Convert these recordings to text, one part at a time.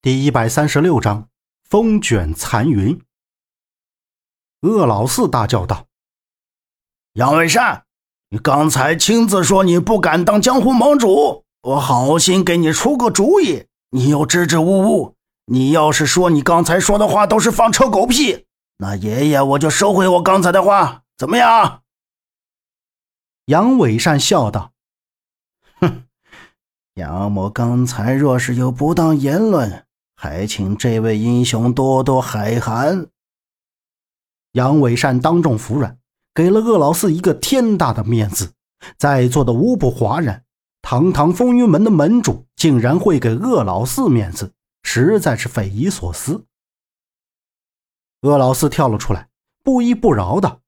第一百三十六章风卷残云。鄂老四大叫道：“杨伟善，你刚才亲自说你不敢当江湖盟主，我好心给你出个主意，你又支支吾吾。你要是说你刚才说的话都是放臭狗屁，那爷爷我就收回我刚才的话，怎么样？”杨伟善笑道：“哼，杨某刚才若是有不当言论。”还请这位英雄多多海涵。杨伟善当众服软，给了鄂老四一个天大的面子，在座的无不哗然。堂堂风云门的门主，竟然会给鄂老四面子，实在是匪夷所思。鄂老四跳了出来，不依不饶的：“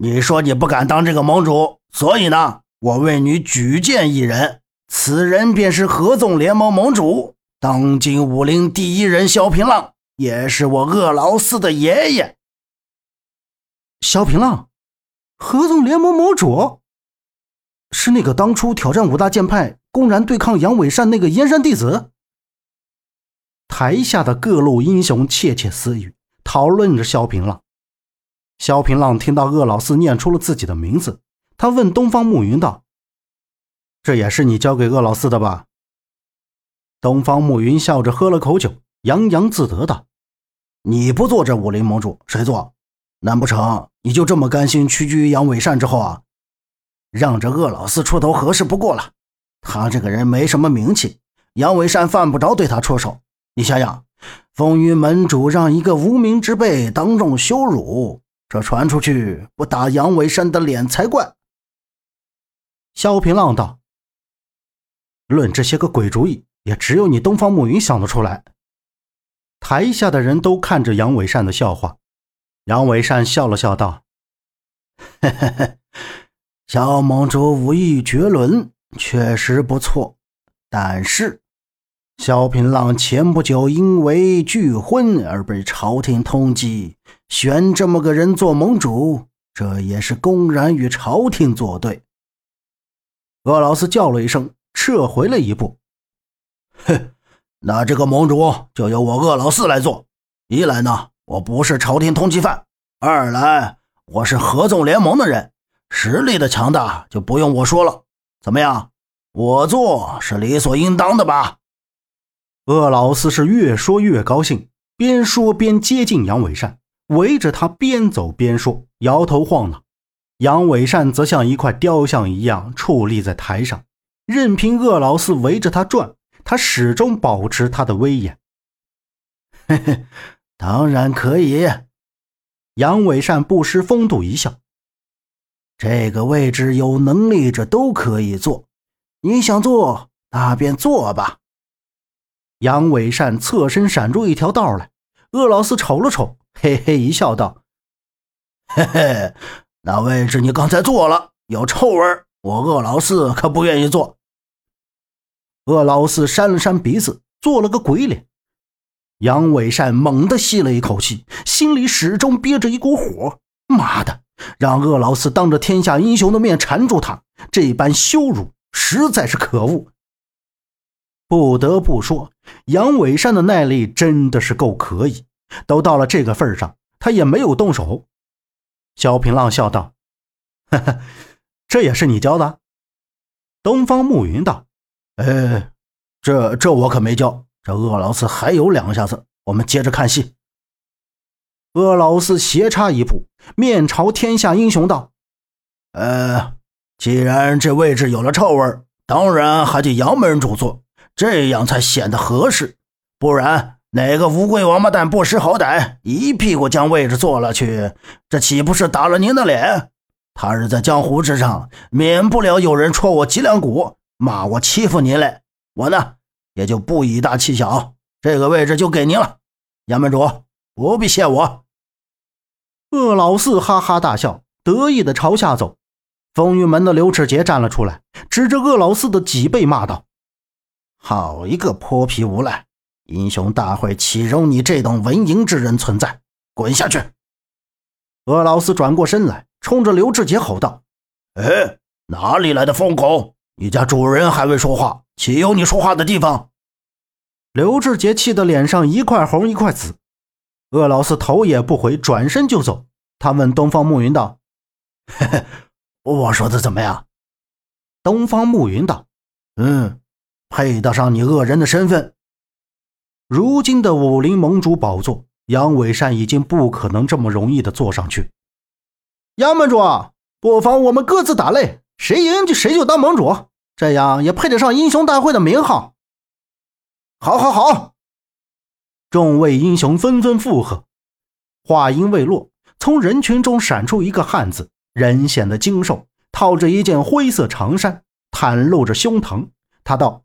你说你不敢当这个盟主，所以呢，我为你举荐一人，此人便是合纵联盟盟主。”当今武林第一人萧平浪，也是我鄂老四的爷爷。萧平浪，合纵联盟盟主，是那个当初挑战五大剑派、公然对抗杨伟善那个燕山弟子。台下的各路英雄窃窃私语，讨论着萧平浪。萧平浪听到鄂老四念出了自己的名字，他问东方暮云道：“这也是你教给鄂老四的吧？”东方暮云笑着喝了口酒，洋洋自得道：“你不做这武林盟主，谁做？难不成你就这么甘心屈居于杨伟善之后啊？让这恶老四出头合适不过了。他这个人没什么名气，杨伟善犯不着对他出手。你想想，风云门主让一个无名之辈当众羞辱，这传出去不打杨伟善的脸才怪。”萧平浪道：“论这些个鬼主意。”也只有你东方暮云想得出来。台下的人都看着杨伟善的笑话，杨伟善笑了笑道：“嘿嘿嘿，小盟主武艺绝伦，确实不错。但是，萧平浪前不久因为拒婚而被朝廷通缉，选这么个人做盟主，这也是公然与朝廷作对。”鄂老四叫了一声，撤回了一步。哼，那这个盟主就由我鄂老四来做。一来呢，我不是朝廷通缉犯；二来，我是合纵联盟的人，实力的强大就不用我说了。怎么样，我做是理所应当的吧？鄂老四是越说越高兴，边说边接近杨伟善，围着他边走边说，摇头晃脑。杨伟善则像一块雕像一样矗立在台上，任凭鄂老四围着他转。他始终保持他的威严。嘿嘿，当然可以。杨伟善不失风度一笑：“这个位置有能力者都可以坐，你想坐，那便坐吧。”杨伟善侧身闪出一条道来。鄂老四瞅了瞅，嘿嘿一笑，道：“嘿嘿，那位置你刚才坐了，有臭味我鄂老四可不愿意坐。”鄂老四扇了扇鼻子，做了个鬼脸。杨伟善猛地吸了一口气，心里始终憋着一股火。妈的，让鄂老四当着天下英雄的面缠住他，这般羞辱实在是可恶。不得不说，杨伟善的耐力真的是够可以。都到了这个份上，他也没有动手。萧平浪笑道：“哈哈，这也是你教的？”东方暮云道。哎，这这我可没教。这鄂老四还有两下子，我们接着看戏。鄂老四斜插一步，面朝天下英雄道：“呃，既然这位置有了臭味，当然还得杨门主坐，这样才显得合适。不然哪个乌龟王八蛋不识好歹，一屁股将位置坐了去，这岂不是打了您的脸？他日在江湖之上，免不了有人戳我脊梁骨。”骂我欺负您嘞，我呢也就不以大欺小，这个位置就给您了，杨门主不必谢我。鄂老四哈哈大笑，得意的朝下走。风云门的刘志杰站了出来，指着鄂老四的脊背骂道：“好一个泼皮无赖！英雄大会岂容你这等文营之人存在？滚下去！”鄂老四转过身来，冲着刘志杰吼道：“哎，哪里来的疯狗！”你家主人还未说话，岂有你说话的地方？刘志杰气得脸上一块红一块紫。鄂老四头也不回，转身就走。他问东方暮云道：“嘿嘿，我说的怎么样？”东方暮云道：“嗯，配得上你恶人的身份。如今的武林盟主宝座，杨伟善已经不可能这么容易的坐上去。杨门主，不妨我们各自打擂，谁赢就谁就当盟主，这样也配得上英雄大会的名号。”好，好，好！众位英雄纷纷附和。话音未落，从人群中闪出一个汉子，人显得精瘦，套着一件灰色长衫，袒露着胸膛。他道：“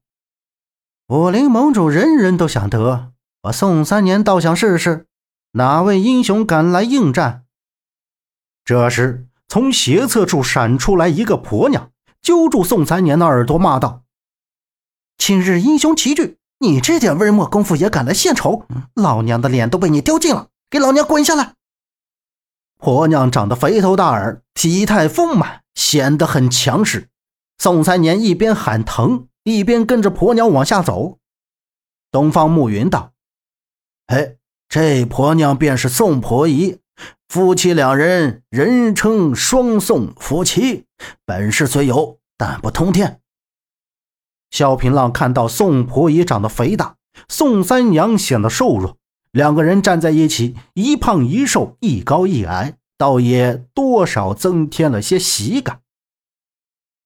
武林盟主人人都想得，我宋三年倒想试试，哪位英雄敢来应战？”这时，从斜侧处闪出来一个婆娘，揪住宋三年的耳朵，骂道：“今日英雄齐聚！”你这点微末功夫也敢来献丑？老娘的脸都被你丢尽了！给老娘滚下来！婆娘长得肥头大耳，体态丰满，显得很强势。宋三年一边喊疼，一边跟着婆娘往下走。东方暮云道：“哎，这婆娘便是宋婆姨，夫妻两人人称双宋夫妻，本事虽有，但不通天。”萧平浪看到宋婆姨长得肥大，宋三娘显得瘦弱，两个人站在一起，一胖一瘦，一高一矮，倒也多少增添了些喜感。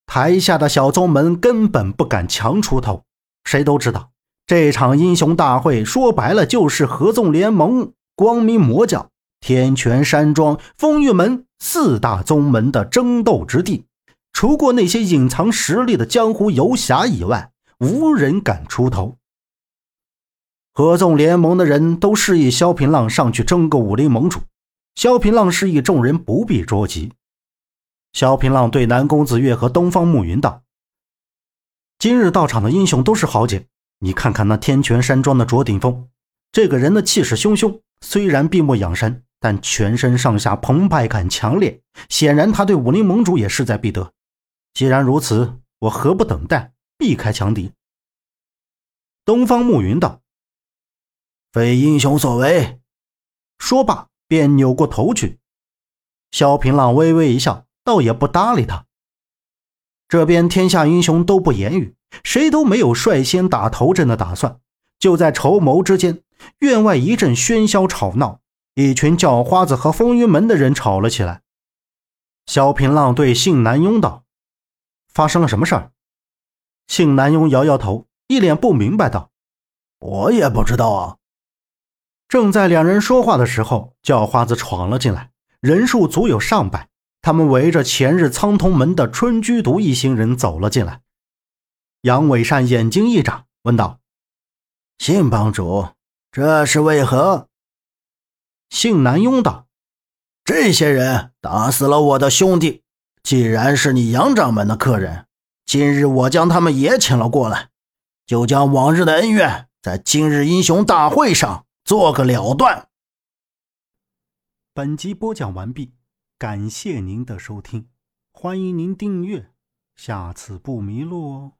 台下的小宗门根本不敢强出头，谁都知道这场英雄大会说白了就是合纵联盟、光明魔教、天泉山庄、风玉门四大宗门的争斗之地。除过那些隐藏实力的江湖游侠以外，无人敢出头。合纵联盟的人都示意萧平浪上去争个武林盟主。萧平浪示意众人不必着急。萧平浪对南宫子月和东方暮云道：“今日到场的英雄都是豪杰，你看看那天泉山庄的卓顶峰，这个人的气势汹汹，虽然闭目养神，但全身上下澎湃感强烈，显然他对武林盟主也势在必得。”既然如此，我何不等待，避开强敌？东方暮云道：“非英雄所为。”说罢，便扭过头去。萧平浪微微一笑，倒也不搭理他。这边天下英雄都不言语，谁都没有率先打头阵的打算。就在筹谋之间，院外一阵喧嚣吵闹，一群叫花子和风云门的人吵了起来。萧平浪对信南庸道。发生了什么事儿？庆南庸摇摇头，一脸不明白道：“我也不知道啊。”正在两人说话的时候，叫花子闯了进来，人数足有上百。他们围着前日苍通门的春居毒一行人走了进来。杨伟善眼睛一眨，问道：“信帮主，这是为何？”信南庸道：“这些人打死了我的兄弟。”既然是你杨掌门的客人，今日我将他们也请了过来，就将往日的恩怨在今日英雄大会上做个了断。本集播讲完毕，感谢您的收听，欢迎您订阅，下次不迷路哦。